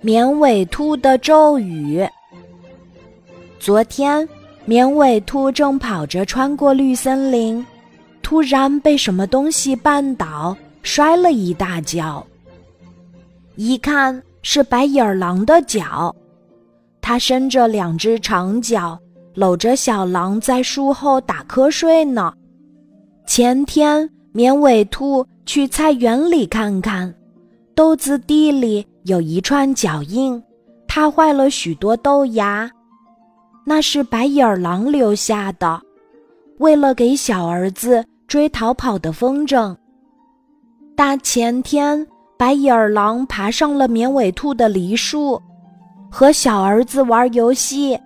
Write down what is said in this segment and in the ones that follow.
绵尾兔的咒语。昨天，绵尾兔正跑着穿过绿森林，突然被什么东西绊倒，摔了一大跤。一看是白眼狼的脚，它伸着两只长脚，搂着小狼在树后打瞌睡呢。前天，绵尾兔去菜园里看看，豆子地里。有一串脚印，踏坏了许多豆芽，那是白眼狼留下的，为了给小儿子追逃跑的风筝。大前天，白眼狼爬上了绵尾兔的梨树，和小儿子玩游戏，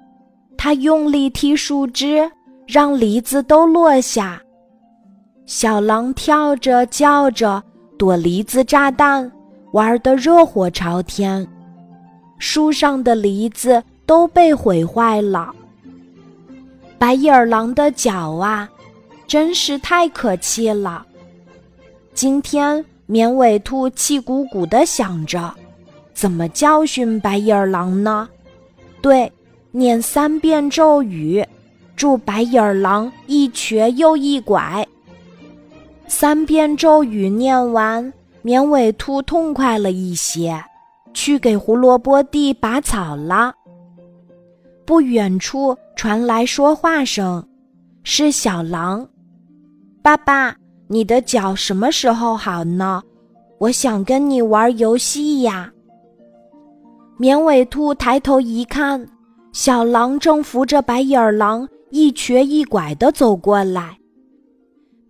他用力踢树枝，让梨子都落下。小狼跳着叫着躲梨子炸弹。玩得热火朝天，树上的梨子都被毁坏了。白眼狼的脚啊，真是太可气了。今天绵尾兔气鼓鼓的想着，怎么教训白眼狼呢？对，念三遍咒语，祝白眼狼一瘸又一拐。三遍咒语念完。绵尾兔痛快了一些，去给胡萝卜地拔草了。不远处传来说话声，是小狼：“爸爸，你的脚什么时候好呢？我想跟你玩游戏呀。”绵尾兔抬头一看，小狼正扶着白眼狼一瘸一拐的走过来。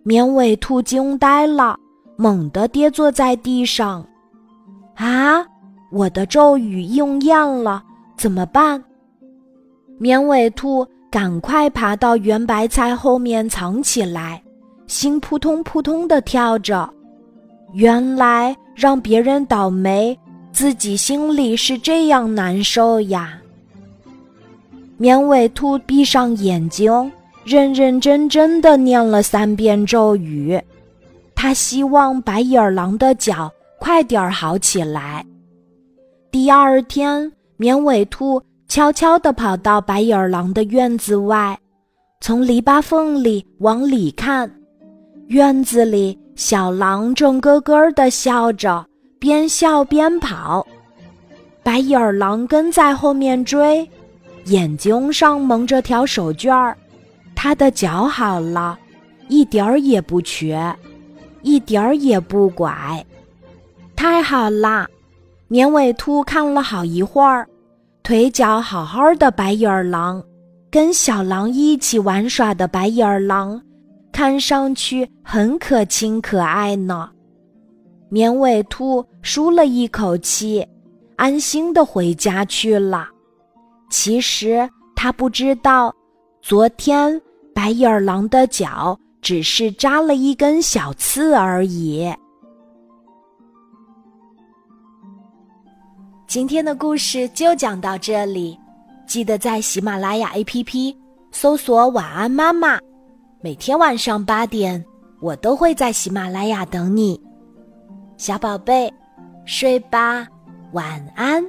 绵尾兔惊呆了。猛地跌坐在地上，啊！我的咒语应验了，怎么办？绵尾兔赶快爬到圆白菜后面藏起来，心扑通扑通的跳着。原来让别人倒霉，自己心里是这样难受呀。绵尾兔闭上眼睛，认认真真的念了三遍咒语。他希望白眼狼的脚快点儿好起来。第二天，绵尾兔悄悄地跑到白眼狼的院子外，从篱笆缝里往里看，院子里小狼正咯咯地笑着，边笑边跑。白眼狼跟在后面追，眼睛上蒙着条手绢儿，他的脚好了，一点儿也不瘸。一点儿也不拐，太好啦！绵尾兔看了好一会儿，腿脚好好的白眼狼，跟小狼一起玩耍的白眼狼，看上去很可亲可爱呢。绵尾兔舒了一口气，安心的回家去了。其实他不知道，昨天白眼狼的脚。只是扎了一根小刺而已。今天的故事就讲到这里，记得在喜马拉雅 APP 搜索“晚安妈妈”，每天晚上八点，我都会在喜马拉雅等你，小宝贝，睡吧，晚安。